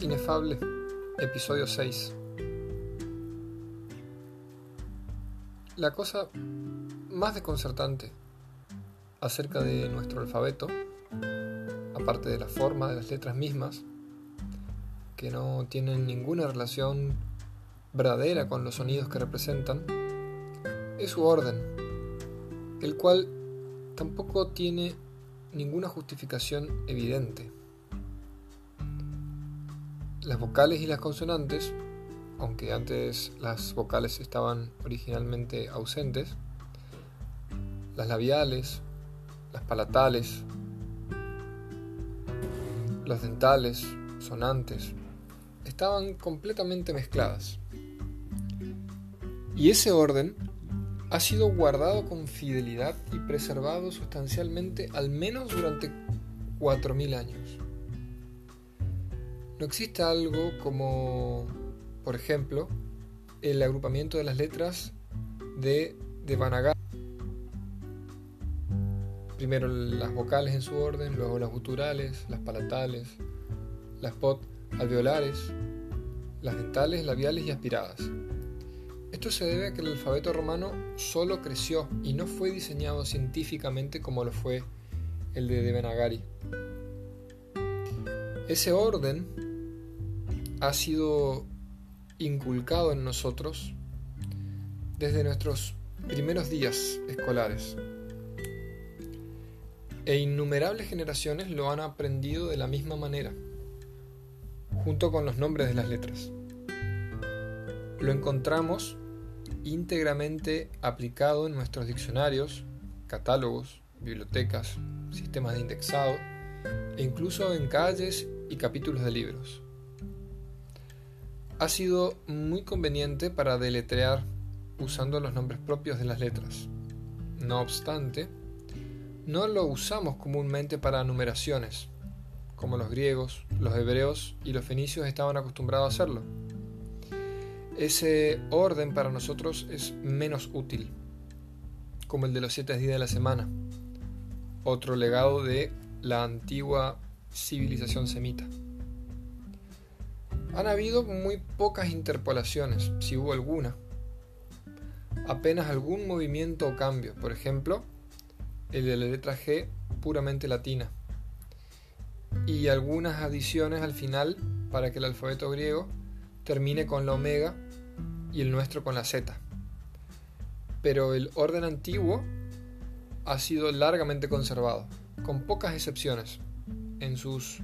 Inefable, episodio 6. La cosa más desconcertante acerca de nuestro alfabeto, aparte de la forma de las letras mismas, que no tienen ninguna relación verdadera con los sonidos que representan, es su orden, el cual tampoco tiene ninguna justificación evidente. Las vocales y las consonantes, aunque antes las vocales estaban originalmente ausentes, las labiales, las palatales, las dentales, sonantes, estaban completamente mezcladas. Y ese orden ha sido guardado con fidelidad y preservado sustancialmente al menos durante 4.000 años. No existe algo como, por ejemplo, el agrupamiento de las letras de Devanagari. Primero las vocales en su orden, luego las guturales, las palatales, las pot alveolares, las dentales, labiales y aspiradas. Esto se debe a que el alfabeto romano solo creció y no fue diseñado científicamente como lo fue el de Devanagari. Ese orden ha sido inculcado en nosotros desde nuestros primeros días escolares. E innumerables generaciones lo han aprendido de la misma manera, junto con los nombres de las letras. Lo encontramos íntegramente aplicado en nuestros diccionarios, catálogos, bibliotecas, sistemas de indexado e incluso en calles y capítulos de libros. Ha sido muy conveniente para deletrear usando los nombres propios de las letras. No obstante, no lo usamos comúnmente para numeraciones, como los griegos, los hebreos y los fenicios estaban acostumbrados a hacerlo ese orden para nosotros es menos útil, como el de los siete días de la semana, otro legado de la antigua civilización semita. Han habido muy pocas interpolaciones, si hubo alguna. Apenas algún movimiento o cambio, por ejemplo, el de la letra G puramente latina, y algunas adiciones al final para que el alfabeto griego termine con la omega y el nuestro con la z. Pero el orden antiguo ha sido largamente conservado, con pocas excepciones, en sus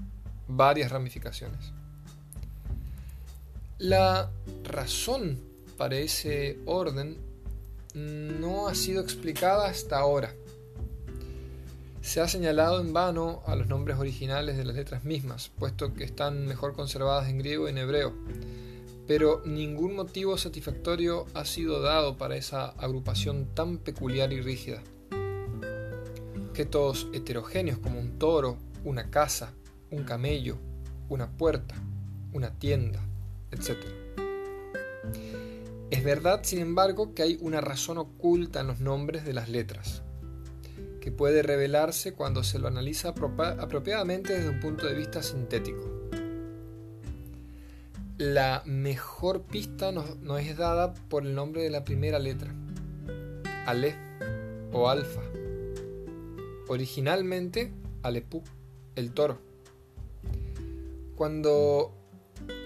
varias ramificaciones. La razón para ese orden no ha sido explicada hasta ahora. Se ha señalado en vano a los nombres originales de las letras mismas, puesto que están mejor conservadas en griego y en hebreo, pero ningún motivo satisfactorio ha sido dado para esa agrupación tan peculiar y rígida. Objetos heterogéneos como un toro, una casa, un camello, una puerta, una tienda, etc. Es verdad, sin embargo, que hay una razón oculta en los nombres de las letras, que puede revelarse cuando se lo analiza apropiadamente desde un punto de vista sintético la mejor pista nos, es dada por el nombre de la primera letra, Aleph o Alfa. Originalmente, Alepú, el toro. Cuando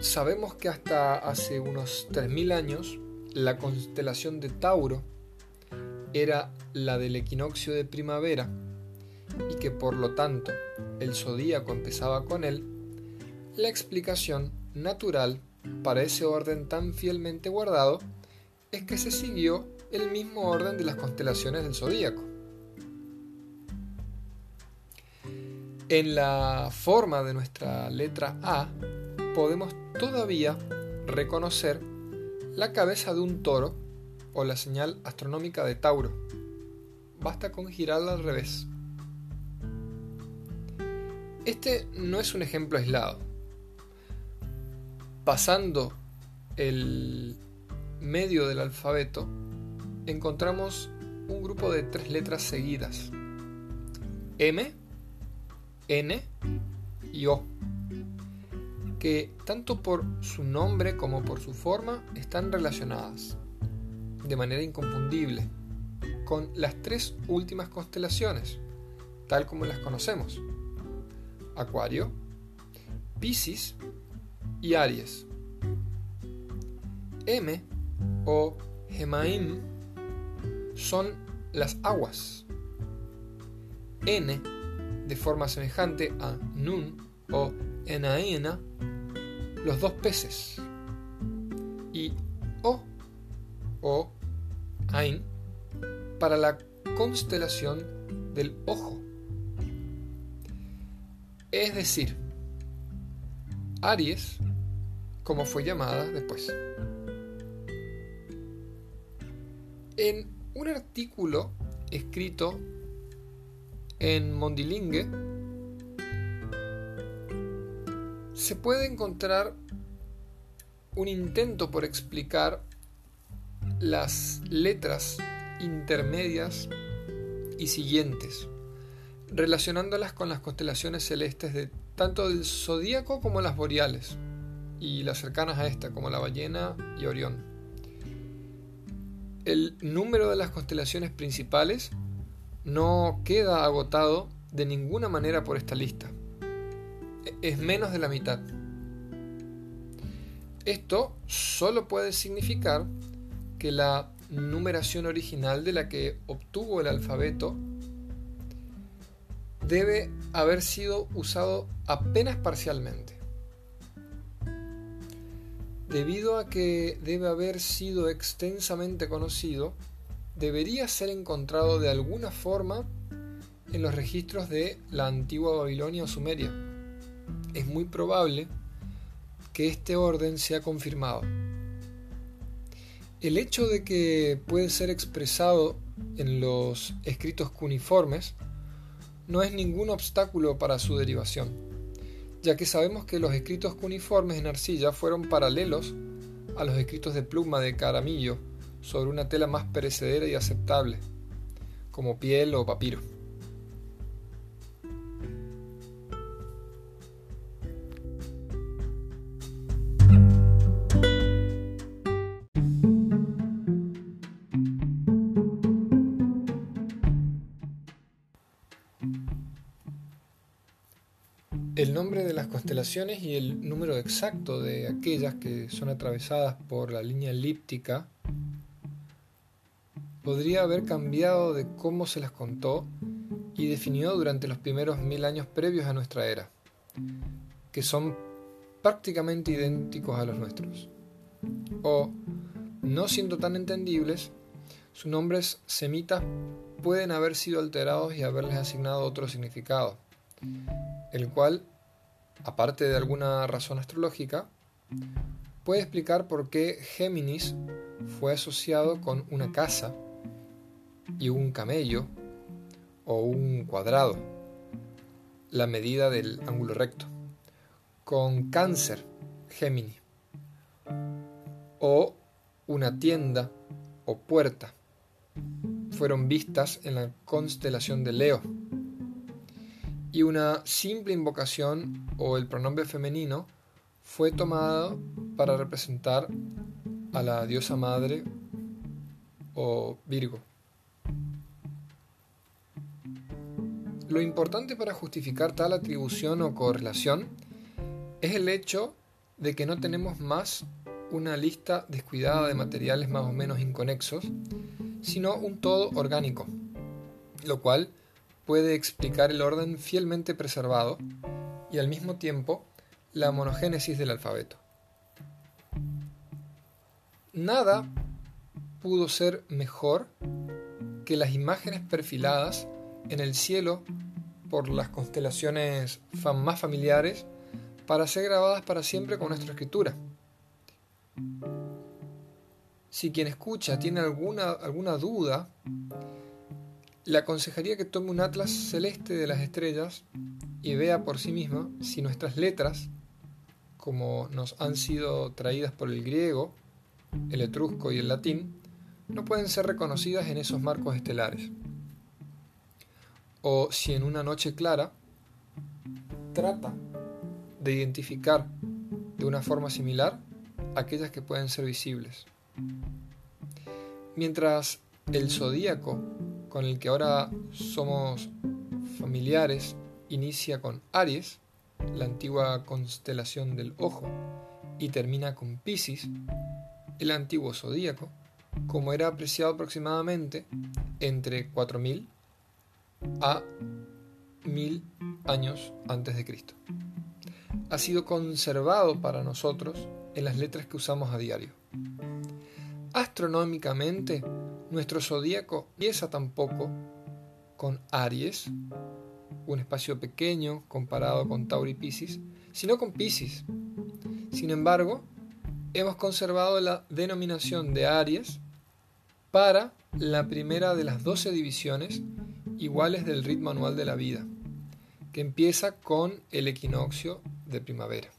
sabemos que hasta hace unos 3.000 años la constelación de Tauro era la del equinoccio de primavera y que por lo tanto el zodíaco empezaba con él, la explicación natural para ese orden tan fielmente guardado es que se siguió el mismo orden de las constelaciones del zodíaco. En la forma de nuestra letra A podemos todavía reconocer la cabeza de un toro o la señal astronómica de Tauro. Basta con girarla al revés. Este no es un ejemplo aislado pasando el medio del alfabeto, encontramos un grupo de tres letras seguidas. M, N y O, que tanto por su nombre como por su forma están relacionadas de manera inconfundible con las tres últimas constelaciones, tal como las conocemos. Acuario, Piscis y Aries. M o Gemaim son las aguas. N, de forma semejante a Nun o Enaena, los dos peces. Y O o Ain para la constelación del ojo. Es decir, Aries, como fue llamada después. En un artículo escrito en Mondilingue se puede encontrar un intento por explicar las letras intermedias y siguientes, relacionándolas con las constelaciones celestes de tanto del zodíaco como las boreales, y las cercanas a esta, como la ballena y Orión. El número de las constelaciones principales no queda agotado de ninguna manera por esta lista. Es menos de la mitad. Esto solo puede significar que la numeración original de la que obtuvo el alfabeto debe haber sido usado apenas parcialmente. Debido a que debe haber sido extensamente conocido, debería ser encontrado de alguna forma en los registros de la antigua Babilonia o Sumeria. Es muy probable que este orden sea confirmado. El hecho de que puede ser expresado en los escritos cuneiformes no es ningún obstáculo para su derivación, ya que sabemos que los escritos cuneiformes en arcilla fueron paralelos a los escritos de pluma de caramillo sobre una tela más perecedera y aceptable, como piel o papiro. El nombre de las constelaciones y el número exacto de aquellas que son atravesadas por la línea elíptica podría haber cambiado de cómo se las contó y definió durante los primeros mil años previos a nuestra era, que son prácticamente idénticos a los nuestros. O, no siendo tan entendibles, sus nombres semitas pueden haber sido alterados y haberles asignado otro significado el cual, aparte de alguna razón astrológica, puede explicar por qué Géminis fue asociado con una casa y un camello o un cuadrado, la medida del ángulo recto, con cáncer, Géminis, o una tienda o puerta, fueron vistas en la constelación de Leo y una simple invocación o el pronombre femenino fue tomado para representar a la diosa madre o Virgo. Lo importante para justificar tal atribución o correlación es el hecho de que no tenemos más una lista descuidada de materiales más o menos inconexos, sino un todo orgánico, lo cual puede explicar el orden fielmente preservado y al mismo tiempo la monogénesis del alfabeto. Nada pudo ser mejor que las imágenes perfiladas en el cielo por las constelaciones más familiares para ser grabadas para siempre con nuestra escritura. Si quien escucha tiene alguna, alguna duda le aconsejaría que tome un atlas celeste de las estrellas y vea por sí misma si nuestras letras, como nos han sido traídas por el griego, el etrusco y el latín, no pueden ser reconocidas en esos marcos estelares. O si en una noche clara trata de identificar de una forma similar aquellas que pueden ser visibles. Mientras el zodíaco con el que ahora somos familiares inicia con Aries, la antigua constelación del ojo, y termina con Pisces, el antiguo zodíaco, como era apreciado aproximadamente entre 4000 a 1000 años antes de Cristo. Ha sido conservado para nosotros en las letras que usamos a diario. Astronómicamente, nuestro zodíaco empieza tampoco con Aries, un espacio pequeño comparado con Tauri Piscis, sino con Piscis. Sin embargo, hemos conservado la denominación de Aries para la primera de las 12 divisiones iguales del ritmo anual de la vida, que empieza con el equinoccio de primavera.